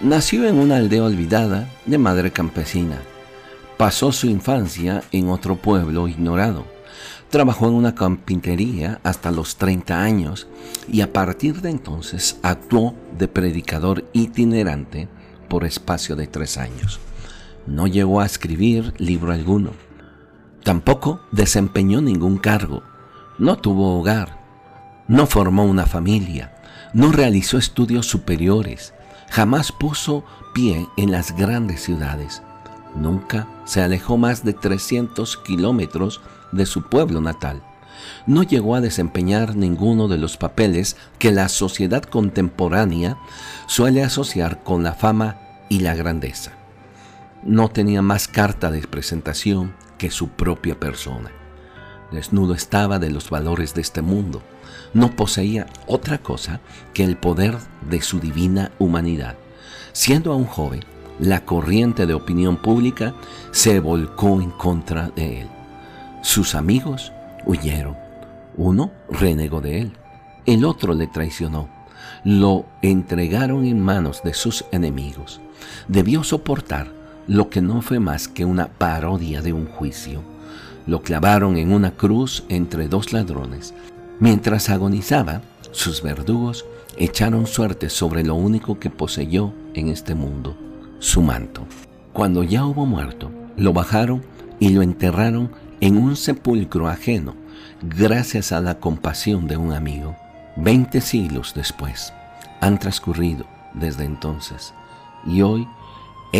Nació en una aldea olvidada de madre campesina. Pasó su infancia en otro pueblo ignorado. Trabajó en una carpintería hasta los 30 años y a partir de entonces actuó de predicador itinerante por espacio de tres años. No llegó a escribir libro alguno. Tampoco desempeñó ningún cargo. No tuvo hogar. No formó una familia. No realizó estudios superiores Jamás puso pie en las grandes ciudades. Nunca se alejó más de 300 kilómetros de su pueblo natal. No llegó a desempeñar ninguno de los papeles que la sociedad contemporánea suele asociar con la fama y la grandeza. No tenía más carta de presentación que su propia persona. Desnudo estaba de los valores de este mundo no poseía otra cosa que el poder de su divina humanidad. Siendo aún joven, la corriente de opinión pública se volcó en contra de él. Sus amigos huyeron. Uno renegó de él, el otro le traicionó. Lo entregaron en manos de sus enemigos. Debió soportar lo que no fue más que una parodia de un juicio. Lo clavaron en una cruz entre dos ladrones Mientras agonizaba, sus verdugos echaron suerte sobre lo único que poseyó en este mundo, su manto. Cuando ya hubo muerto, lo bajaron y lo enterraron en un sepulcro ajeno, gracias a la compasión de un amigo. Veinte siglos después han transcurrido desde entonces y hoy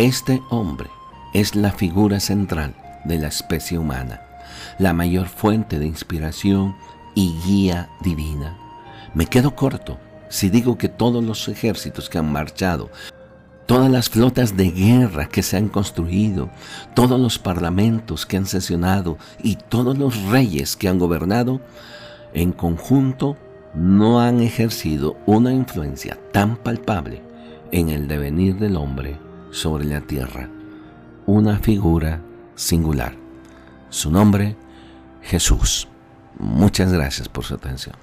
este hombre es la figura central de la especie humana, la mayor fuente de inspiración y guía divina. Me quedo corto si digo que todos los ejércitos que han marchado, todas las flotas de guerra que se han construido, todos los parlamentos que han sesionado y todos los reyes que han gobernado, en conjunto no han ejercido una influencia tan palpable en el devenir del hombre sobre la tierra. Una figura singular. Su nombre, Jesús. Muchas gracias por su atención.